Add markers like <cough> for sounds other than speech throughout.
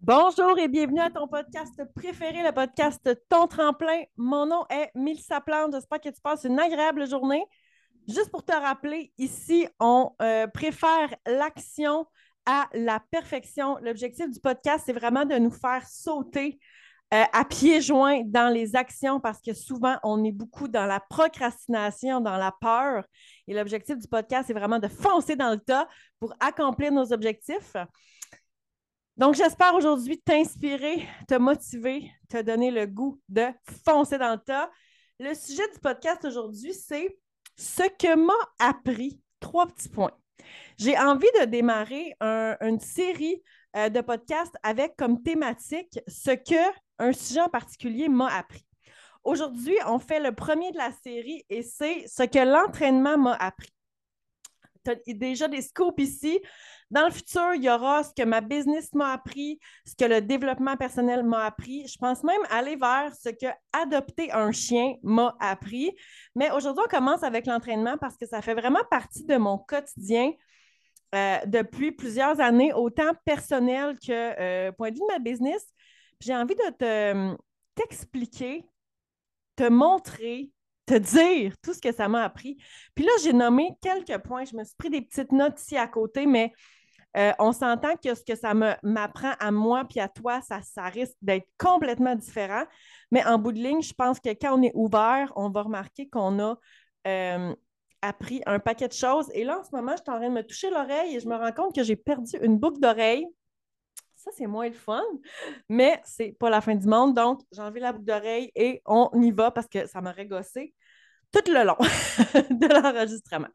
Bonjour et bienvenue à ton podcast préféré, le podcast Ton Tremplin. Mon nom est Mélissa Plante. J'espère que tu passes une agréable journée. Juste pour te rappeler, ici, on euh, préfère l'action à la perfection. L'objectif du podcast, c'est vraiment de nous faire sauter euh, à pieds joints dans les actions parce que souvent, on est beaucoup dans la procrastination, dans la peur. Et l'objectif du podcast, c'est vraiment de foncer dans le tas pour accomplir nos objectifs. Donc, j'espère aujourd'hui t'inspirer, te motiver, te donner le goût de foncer dans le tas. Le sujet du podcast aujourd'hui, c'est ce que m'a appris. Trois petits points. J'ai envie de démarrer une série euh, de podcasts avec comme thématique ce que un sujet en particulier m'a appris. Aujourd'hui, on fait le premier de la série et c'est ce que l'entraînement m'a appris. As déjà des scoops ici. Dans le futur, il y aura ce que ma business m'a appris, ce que le développement personnel m'a appris. Je pense même aller vers ce que adopter un chien m'a appris. Mais aujourd'hui, on commence avec l'entraînement parce que ça fait vraiment partie de mon quotidien. Euh, depuis plusieurs années, autant personnel que euh, point de vue de ma business. J'ai envie de te, t'expliquer, te montrer, te dire tout ce que ça m'a appris. Puis là, j'ai nommé quelques points. Je me suis pris des petites notes ici à côté, mais euh, on s'entend que ce que ça m'apprend à moi puis à toi, ça, ça risque d'être complètement différent. Mais en bout de ligne, je pense que quand on est ouvert, on va remarquer qu'on a euh, appris un paquet de choses. Et là, en ce moment, je suis en train de me toucher l'oreille et je me rends compte que j'ai perdu une boucle d'oreille. Ça, c'est moins le fun, mais c'est pas la fin du monde. Donc, j'ai enlevé la boucle d'oreille et on y va parce que ça m'aurait gossé tout le long <laughs> de l'enregistrement.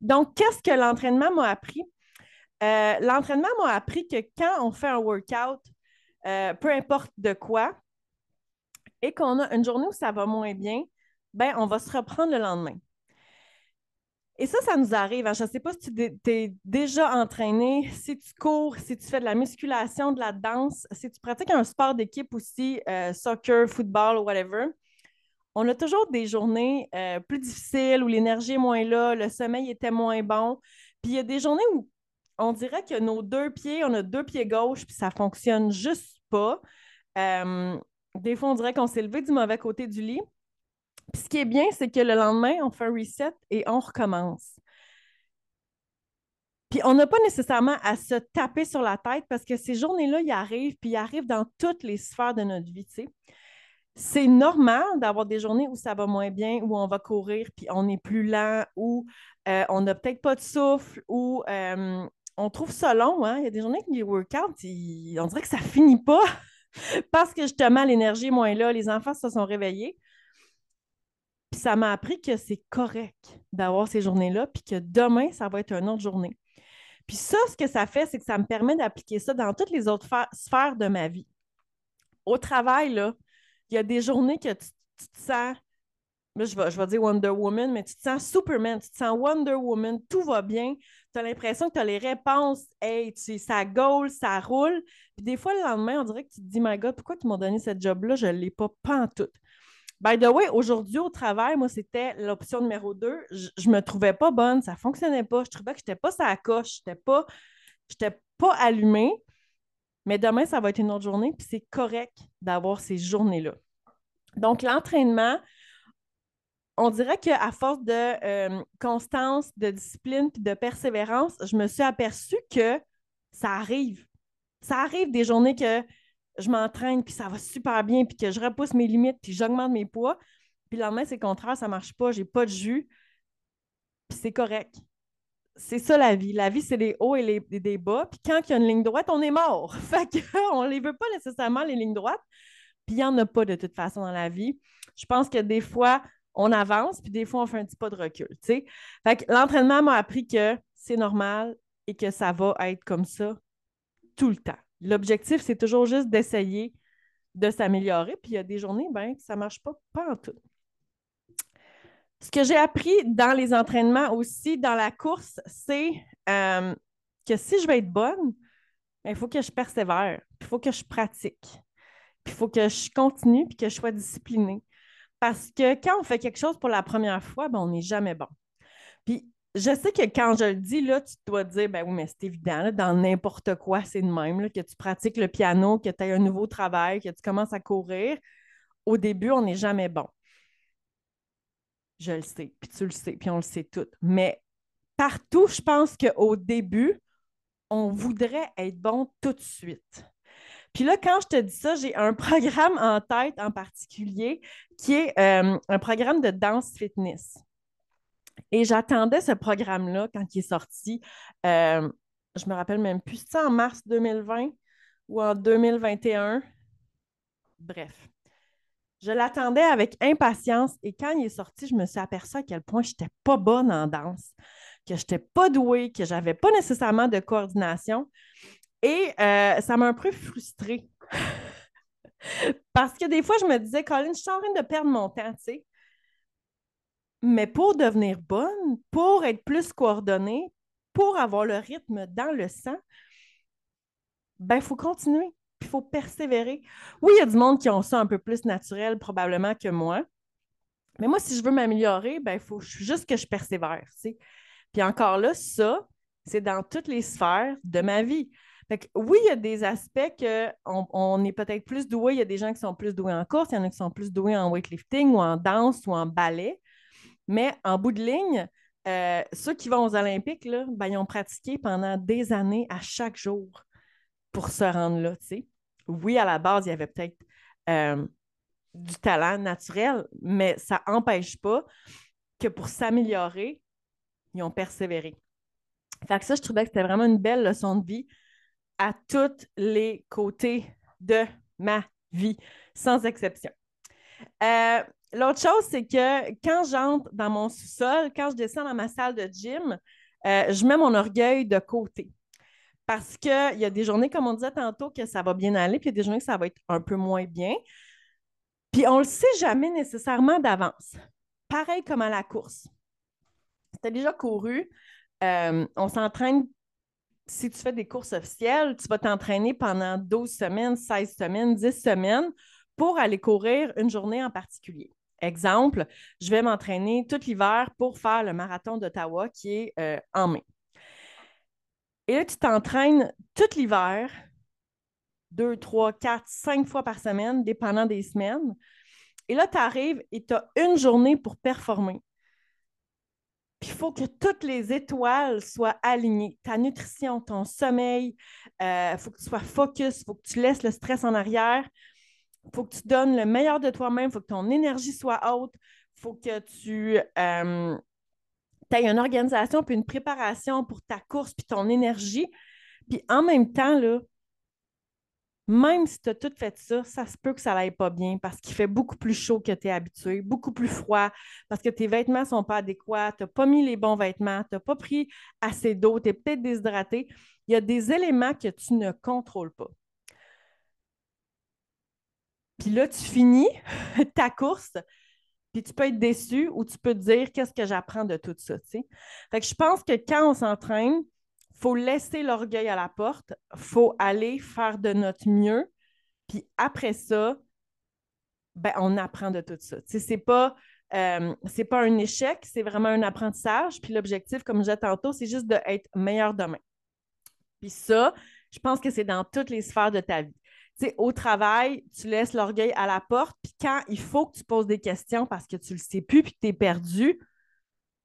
Donc, qu'est-ce que l'entraînement m'a appris? Euh, l'entraînement m'a appris que quand on fait un workout, euh, peu importe de quoi, et qu'on a une journée où ça va moins bien, ben, on va se reprendre le lendemain. Et ça, ça nous arrive. Hein. Je ne sais pas si tu es déjà entraîné, si tu cours, si tu fais de la musculation, de la danse, si tu pratiques un sport d'équipe aussi, euh, soccer, football whatever. On a toujours des journées plus difficiles où l'énergie est moins là, le sommeil était moins bon. Puis il y a des journées où on dirait que nos deux pieds, on a deux pieds gauche, puis ça fonctionne juste pas. Euh, des fois, on dirait qu'on s'est levé du mauvais côté du lit. Puis ce qui est bien, c'est que le lendemain, on fait un reset et on recommence. Puis on n'a pas nécessairement à se taper sur la tête parce que ces journées-là, ils arrivent, puis ils arrivent dans toutes les sphères de notre vie, C'est normal d'avoir des journées où ça va moins bien, où on va courir, puis on est plus lent, où euh, on n'a peut-être pas de souffle, où euh, on trouve ça long. Hein? Il y a des journées que les workouts, on dirait que ça finit pas <laughs> parce que justement, l'énergie est moins là, les enfants se sont réveillés. Puis ça m'a appris que c'est correct d'avoir ces journées-là, puis que demain, ça va être une autre journée. Puis ça, ce que ça fait, c'est que ça me permet d'appliquer ça dans toutes les autres sphères de ma vie. Au travail, là, il y a des journées que tu, te sens, je vais, je vais dire Wonder Woman, mais tu te sens Superman, tu te sens Wonder Woman, tout va bien, tu as l'impression que tu as les réponses, hey, tu, ça goal, ça roule. Puis des fois, le lendemain, on dirait que tu te dis, my God, pourquoi ils m'ont donné cette job-là? Je ne l'ai pas, tout. By the way, aujourd'hui au travail, moi, c'était l'option numéro 2. Je ne me trouvais pas bonne, ça ne fonctionnait pas. Je trouvais que je n'étais pas sa coche, je n'étais pas, pas allumée. Mais demain, ça va être une autre journée, puis c'est correct d'avoir ces journées-là. Donc, l'entraînement, on dirait qu'à force de euh, constance, de discipline de persévérance, je me suis aperçue que ça arrive. Ça arrive des journées que je m'entraîne, puis ça va super bien, puis que je repousse mes limites, puis j'augmente mes poids. Puis le lendemain, c'est le contraire, ça ne marche pas, j'ai pas de jus. Puis c'est correct. C'est ça la vie. La vie, c'est les hauts et les, des bas. Puis quand il y a une ligne droite, on est mort. <laughs> Fait qu'on ne les veut pas nécessairement, les lignes droites. Puis il n'y en a pas de toute façon dans la vie. Je pense que des fois, on avance, puis des fois, on fait un petit pas de recul. Fait que l'entraînement m'a appris que c'est normal et que ça va être comme ça tout le temps. L'objectif, c'est toujours juste d'essayer de s'améliorer. Puis il y a des journées, ben, ça ne marche pas, pas en tout. Ce que j'ai appris dans les entraînements aussi, dans la course, c'est euh, que si je veux être bonne, ben, il faut que je persévère, il faut que je pratique, puis il faut que je continue, puis que je sois disciplinée. Parce que quand on fait quelque chose pour la première fois, ben, on n'est jamais bon. Puis je sais que quand je le dis, là, tu dois dire, ben oui, mais c'est évident, dans n'importe quoi, c'est de même, que tu pratiques le piano, que tu as un nouveau travail, que tu commences à courir. Au début, on n'est jamais bon. Je le sais, puis tu le sais, puis on le sait tout. Mais partout, je pense qu'au début, on voudrait être bon tout de suite. Puis là, quand je te dis ça, j'ai un <laughs> programme en tête en particulier qui est euh, un programme de danse fitness. Et j'attendais ce programme-là quand il est sorti. Euh, je me rappelle même plus, c'est en mars 2020 ou en 2021? Bref. Je l'attendais avec impatience et quand il est sorti, je me suis aperçue à quel point je n'étais pas bonne en danse, que je n'étais pas douée, que je n'avais pas nécessairement de coordination. Et euh, ça m'a un peu frustrée. <laughs> Parce que des fois, je me disais, Colin, je suis en train de perdre mon temps, tu sais. Mais pour devenir bonne, pour être plus coordonnée, pour avoir le rythme dans le sang, ben, il faut continuer, il faut persévérer. Oui, il y a du monde qui ont ça un peu plus naturel, probablement, que moi. Mais moi, si je veux m'améliorer, ben, il faut juste que je persévère. Puis encore là, ça, c'est dans toutes les sphères de ma vie. oui, il y a des aspects qu'on on est peut-être plus doué. Il y a des gens qui sont plus doués en course, il y en a qui sont plus doués en weightlifting ou en danse ou en ballet. Mais en bout de ligne, euh, ceux qui vont aux Olympiques, là, ben, ils ont pratiqué pendant des années à chaque jour pour se rendre là. Oui, à la base, il y avait peut-être euh, du talent naturel, mais ça n'empêche pas que pour s'améliorer, ils ont persévéré. Fait que ça, je trouvais que c'était vraiment une belle leçon de vie à tous les côtés de ma vie, sans exception. Euh, L'autre chose, c'est que quand j'entre dans mon sous-sol, quand je descends dans ma salle de gym, euh, je mets mon orgueil de côté. Parce qu'il y a des journées, comme on disait tantôt, que ça va bien aller, puis il y a des journées que ça va être un peu moins bien. Puis on ne le sait jamais nécessairement d'avance. Pareil comme à la course. Tu as déjà couru, euh, on s'entraîne, si tu fais des courses officielles, tu vas t'entraîner pendant 12 semaines, 16 semaines, 10 semaines pour aller courir une journée en particulier. Exemple, je vais m'entraîner tout l'hiver pour faire le marathon d'Ottawa qui est euh, en mai. Et là, tu t'entraînes tout l'hiver, deux, trois, quatre, cinq fois par semaine, dépendant des semaines. Et là, tu arrives et tu as une journée pour performer. Puis il faut que toutes les étoiles soient alignées. Ta nutrition, ton sommeil, il euh, faut que tu sois focus, il faut que tu laisses le stress en arrière. Il faut que tu donnes le meilleur de toi-même, il faut que ton énergie soit haute, il faut que tu euh, aies une organisation puis une préparation pour ta course puis ton énergie. Puis en même temps, là, même si tu as tout fait ça, ça se peut que ça n'aille pas bien parce qu'il fait beaucoup plus chaud que tu es habitué, beaucoup plus froid, parce que tes vêtements ne sont pas adéquats, tu n'as pas mis les bons vêtements, tu n'as pas pris assez d'eau, tu es peut-être déshydraté. Il y a des éléments que tu ne contrôles pas. Puis là, tu finis <laughs> ta course, puis tu peux être déçu ou tu peux te dire qu'est-ce que j'apprends de tout ça. Fait que je pense que quand on s'entraîne, il faut laisser l'orgueil à la porte, il faut aller faire de notre mieux, puis après ça, ben, on apprend de tout ça. Ce n'est pas, euh, pas un échec, c'est vraiment un apprentissage. Puis l'objectif, comme je disais tantôt, c'est juste d'être meilleur demain. Puis ça, je pense que c'est dans toutes les sphères de ta vie au travail, tu laisses l'orgueil à la porte, puis quand il faut que tu poses des questions parce que tu le sais plus puis que tu es perdu,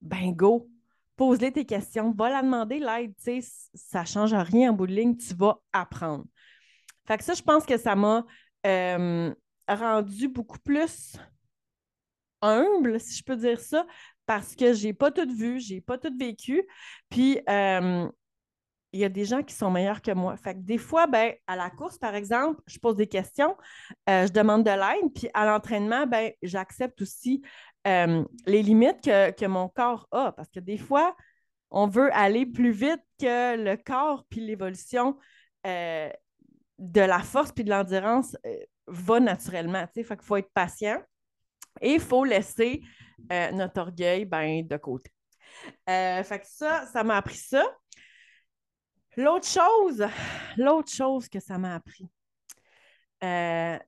ben go, pose-les tes questions, va la demander l'aide, tu sais, ça change rien en bout de ligne, tu vas apprendre. Fait que ça, je pense que ça m'a rendu beaucoup plus humble, si je peux dire ça, parce que j'ai pas tout vu, j'ai pas tout vécu. Puis il y a des gens qui sont meilleurs que moi. Fait que des fois, ben, à la course, par exemple, je pose des questions, euh, je demande de l'aide, puis à l'entraînement, ben, j'accepte aussi euh, les limites que, mon corps a. Parce que des fois, on veut aller plus vite que le corps, puis l'évolution euh, de la force puis de l'endurance va naturellement. Fait qu'il faut être patient et il faut laisser notre orgueil ben, de côté. fait que ça, ça m'a appris ça. L'autre chose, l'autre chose que ça m'a appris, euh,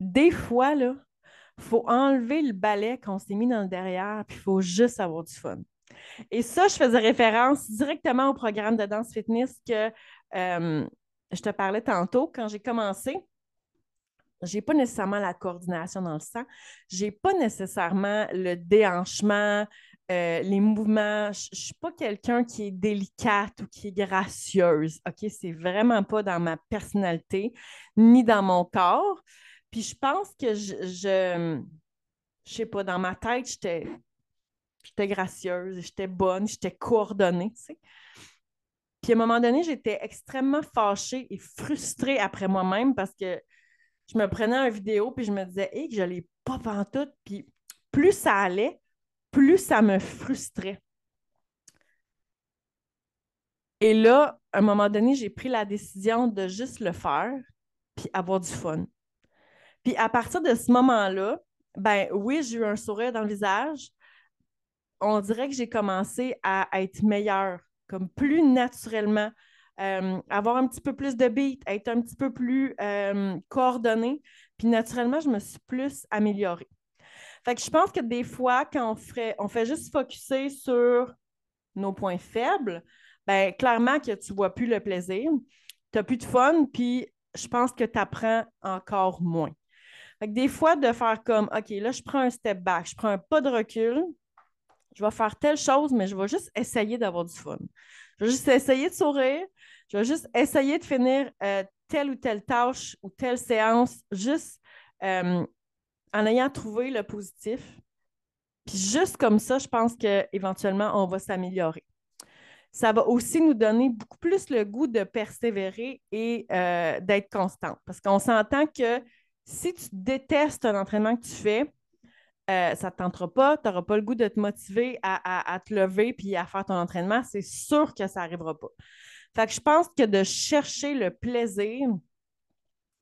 des fois, il faut enlever le balai qu'on s'est mis dans le derrière, puis il faut juste avoir du fun. Et ça, je faisais référence directement au programme de danse fitness que euh, je te parlais tantôt. Quand j'ai commencé, je n'ai pas nécessairement la coordination dans le sang, je n'ai pas nécessairement le déhanchement, euh, les mouvements. Je ne suis pas quelqu'un qui est délicate ou qui est gracieuse. OK? C'est vraiment pas dans ma personnalité ni dans mon corps. Puis je pense que je, je, sais pas, dans ma tête, j'étais j'étais gracieuse, j'étais bonne, j'étais coordonnée, tu sais. Puis à un moment donné, j'étais extrêmement fâchée et frustrée après moi-même parce que je me prenais une vidéo puis je me disais, hé, que je l'ai pas tout. Puis plus ça allait, plus ça me frustrait. Et là, à un moment donné, j'ai pris la décision de juste le faire puis avoir du fun. Puis à partir de ce moment-là, ben oui, j'ai eu un sourire dans le visage. On dirait que j'ai commencé à, être meilleure, comme plus naturellement, euh, avoir un petit peu plus de beat, être un petit peu plus euh, coordonnée. Puis naturellement, je me suis plus améliorée. Fait que je pense que des fois, quand on fait, on fait juste focuser sur nos points faibles, ben clairement que tu vois plus le plaisir, tu n'as plus de fun, puis je pense que tu apprends encore moins des fois, de faire comme, OK, là, je prends un step back, je prends un pas de recul, je vais faire telle chose, mais je vais juste essayer d'avoir du fun. Je vais juste essayer de sourire, je vais juste essayer de finir euh, telle ou telle tâche ou telle séance, juste euh, en ayant trouvé le positif. Puis juste comme ça, je pense qu'éventuellement, on va s'améliorer. Ça va aussi nous donner beaucoup plus le goût de persévérer et euh, d'être constant. Parce qu'on s'entend que si tu détestes un entraînement que tu fais, euh, ça ne te tentera pas, tu n'auras pas le goût de te motiver à, te lever puis à faire ton entraînement, c'est sûr que ça n'arrivera pas. Fait que je pense que de chercher le plaisir,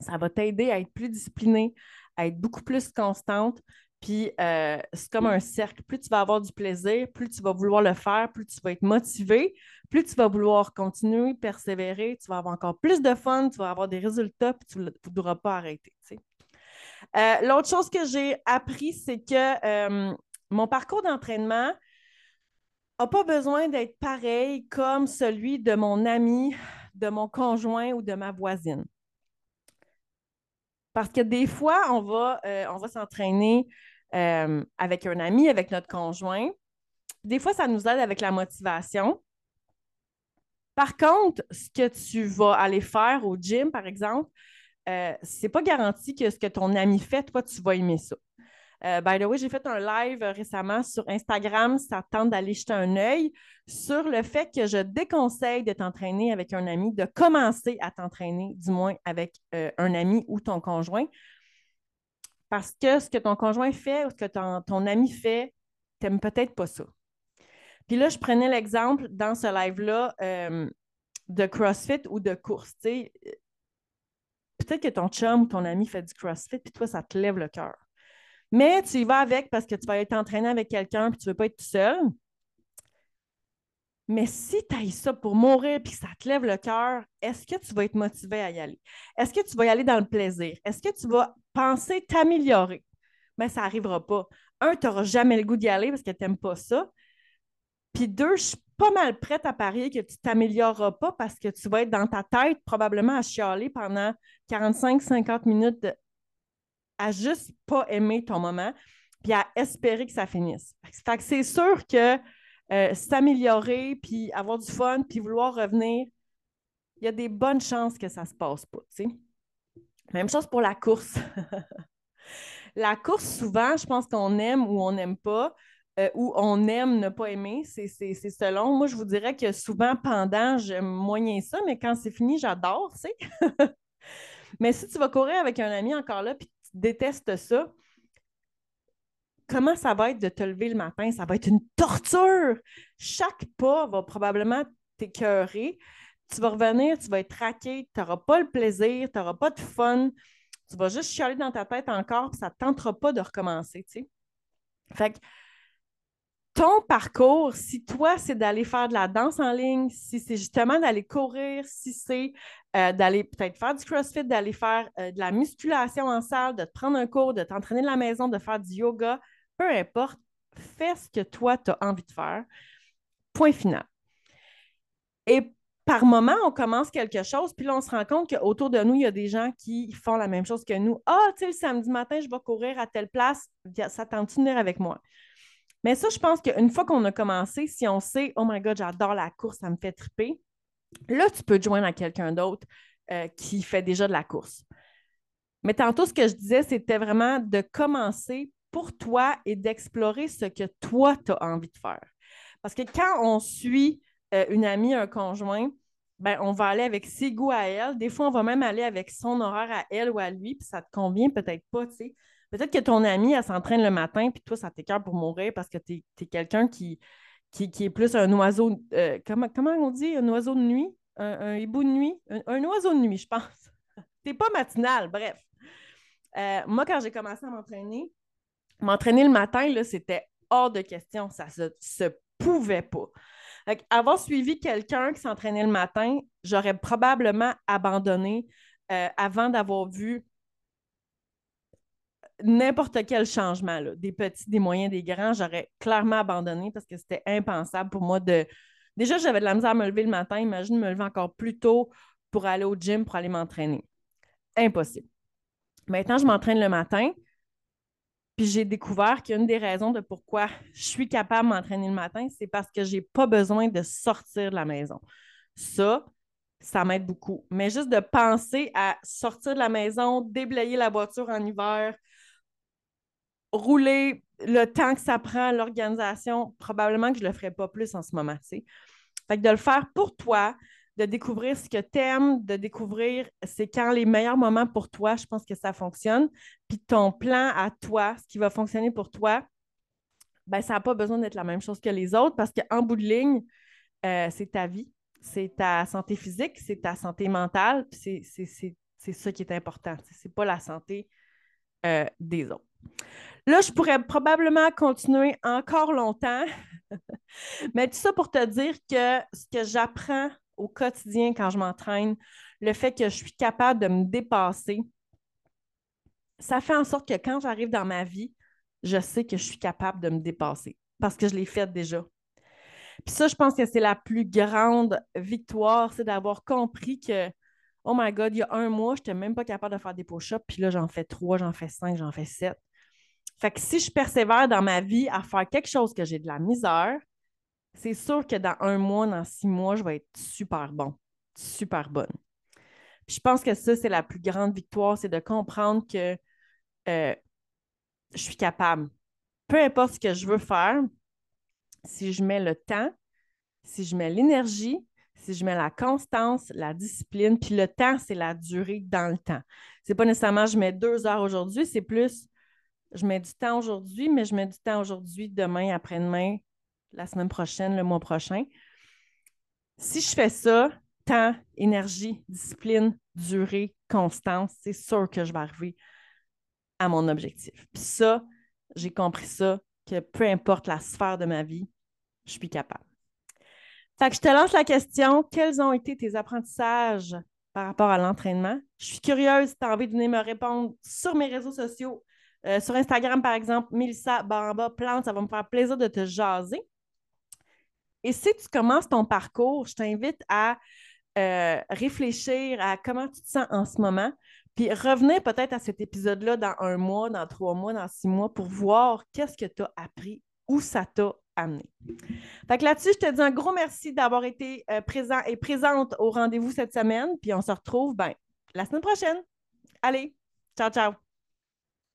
ça va t'aider à être plus disciplinée, à être beaucoup plus constante. Puis euh, c'est comme un cercle. Plus tu vas avoir du plaisir, plus tu vas vouloir le faire, plus tu vas être motivé, plus tu vas vouloir continuer, persévérer, tu vas avoir encore plus de fun, tu vas avoir des résultats, puis tu ne voudras pas arrêter. Euh, l'autre chose que j'ai appris, c'est que euh, mon parcours d'entraînement n'a pas besoin d'être pareil comme celui de mon ami, de mon conjoint ou de ma voisine. Parce que des fois, on va, euh, va s'entraîner avec un ami, avec notre conjoint. Des fois, ça nous aide avec la motivation. Par contre, ce que tu vas aller faire au gym, par exemple, euh, c'est pas garanti que ce que ton ami fait, toi, tu vas aimer ça. Euh, by the way, j'ai fait un live récemment sur Instagram. Ça tente d'aller jeter un œil sur le fait que je déconseille de t'entraîner avec un ami, de commencer à t'entraîner, du moins avec euh, un ami ou ton conjoint. Parce que ce que ton conjoint fait ou ce que ton, ami fait, tu n'aimes peut-être pas ça. Puis là, je prenais l'exemple dans ce live-là de CrossFit ou de course peut-être que ton chum ou ton ami fait du CrossFit, puis toi, ça te lève le cœur. Mais tu y vas avec parce que tu vas être entraîné avec quelqu'un, puis tu ne veux pas être tout seul. Mais si tu as ça pour mourir puis que ça te lève le cœur, est-ce que tu vas être motivé à y aller? Est-ce que tu vas y aller dans le plaisir? Est-ce que tu vas penser t'améliorer? Mais ça n'arrivera pas. Un, tu n'auras jamais le goût d'y aller parce que tu n'aimes pas ça. Puis deux, je suis pas mal prête à parier que tu ne t'amélioreras pas parce que tu vas être dans ta tête probablement à chialer pendant 45-50 minutes à juste pas aimer ton moment puis à espérer que ça finisse. C'est sûr que euh, s'améliorer, puis avoir du fun, puis vouloir revenir, il y a des bonnes chances que ça se passe pas. Même chose pour la course. <laughs> la course, souvent, je pense qu'on aime ou on n'aime pas. Euh, où on aime ne pas aimer, c'est selon. Moi, je vous dirais que souvent, pendant, j'aime moyen ça, mais quand c'est fini, j'adore, <laughs> mais si tu vas courir avec un ami encore là, puis détestes ça, comment ça va être de te lever le matin? Ça va être une torture. Chaque pas va probablement t'écœurer. Tu vas revenir, tu vas être traqué, tu n'auras pas le plaisir, tu n'auras pas de fun. Tu vas juste chialer dans ta tête encore, puis ça ne tentera pas de recommencer. Fait que ton parcours, si toi, c'est d'aller faire de la danse en ligne, si c'est justement d'aller courir, si c'est euh, d'aller peut-être faire du CrossFit, d'aller faire euh, de la musculation en salle, de te prendre un cours, de t'entraîner de la maison, de faire du yoga, peu importe, fais ce que toi, tu as envie de faire. Point final. Et par moment, on commence quelque chose, puis là, on se rend compte qu'autour de nous, il y a des gens qui font la même chose que nous. Ah, tu sais, le samedi matin, je vais courir à telle place, ça tente de avec moi? Mais ça, je pense qu'une fois qu'on a commencé, si on sait, oh my God, j'adore la course, ça me fait triper, là, tu peux te joindre à quelqu'un d'autre euh, qui fait déjà de la course. Mais tantôt, ce que je disais, c'était vraiment de commencer pour toi et d'explorer ce que toi, tu as envie de faire. Parce que quand on suit euh, une amie, un conjoint, ben, on va aller avec ses goûts à elle. Des fois, on va même aller avec son horaire à elle ou à lui, puis ça te convient peut-être pas. Peut-être que ton amie, elle s'entraîne le matin, puis toi, ça t'écœure pour mourir parce que tu es, quelqu'un qui, qui, est plus un oiseau. Euh, comment, comment on dit? Un oiseau de nuit? Un, hibou de nuit? Un, oiseau de nuit, je pense. <laughs> T'es pas matinal, bref. Euh, moi, quand j'ai commencé à m'entraîner, m'entraîner le matin, c'était hors de question. Ça se, se pouvait pas. Avoir suivi quelqu'un qui s'entraînait le matin, j'aurais probablement abandonné euh, avant d'avoir vu n'importe quel changement, des petits, des moyens, des grands, j'aurais clairement abandonné parce que c'était impensable pour moi de. Déjà, j'avais de la misère à me lever le matin. Imagine me lever encore plus tôt pour aller au gym, pour aller m'entraîner. Impossible. Maintenant, je m'entraîne le matin. Puis j'ai découvert qu'une des raisons de pourquoi je suis capable de m'entraîner le matin, c'est parce que je n'ai pas besoin de sortir de la maison. Ça, ça m'aide beaucoup. Mais juste de penser à sortir de la maison, déblayer la voiture en hiver, rouler le temps que ça prend, l'organisation, probablement que je ne le ferai pas plus en ce moment. Fait que de le faire pour toi, de découvrir ce que tu aimes, de découvrir c'est quand les meilleurs moments pour toi, je pense que ça fonctionne. Puis ton plan à toi, ce qui va fonctionner pour toi, ben, ça n'a pas besoin d'être la même chose que les autres parce qu'en bout de ligne, euh, c'est ta vie, c'est ta santé physique, c'est ta santé mentale, c'est ça qui est important. Ce n'est pas la santé euh, des autres. Là, je pourrais probablement continuer encore longtemps, <laughs> mais tout ça pour te dire que ce que j'apprends au quotidien quand je m'entraîne, le fait que je suis capable de me dépasser, ça fait en sorte que quand j'arrive dans ma vie, je sais que je suis capable de me dépasser parce que je l'ai fait déjà. Puis ça, je pense que c'est la plus grande victoire, c'est d'avoir compris que, oh my God, il y a un mois, je n'étais même pas capable de faire des push-ups, puis là, j'en fais trois, j'en fais cinq, j'en fais sept. Fait que si je persévère dans ma vie à faire quelque chose que j'ai de la misère, c'est sûr que dans un mois, dans six mois, je vais être super bon, super bonne. je pense que ça, c'est la plus grande victoire, c'est de comprendre que euh, je suis capable. Peu importe ce que je veux faire, si je mets le temps, si je mets l'énergie, si je mets la constance, la discipline, puis le temps, c'est la durée dans le temps. C'est pas nécessairement je mets deux heures aujourd'hui, c'est plus je mets du temps aujourd'hui, mais je mets du temps aujourd'hui, demain, après-demain, la semaine prochaine, le mois prochain. Si je fais ça, temps, énergie, discipline, durée, constance, c'est sûr que je vais arriver à mon objectif. Puis ça, j'ai compris ça, que peu importe la sphère de ma vie, je suis capable. Fait que je te lance la question, quels ont été tes apprentissages par rapport à l'entraînement? Je suis curieuse, si tu as envie de venir me répondre sur mes réseaux sociaux, euh, sur Instagram, par exemple, Milsa Bamba Plante, ça va me faire plaisir de te jaser. Et si tu commences ton parcours, je t'invite à euh, réfléchir à comment tu te sens en ce moment, puis revenir peut-être à cet épisode-là dans un mois, dans trois mois, dans six mois pour voir qu'est-ce que tu as appris, où ça t'a amené. Fait que là-dessus, je te dis un gros merci d'avoir été euh, présent et présente au rendez-vous cette semaine, puis on se retrouve ben, la semaine prochaine. Allez, ciao, ciao!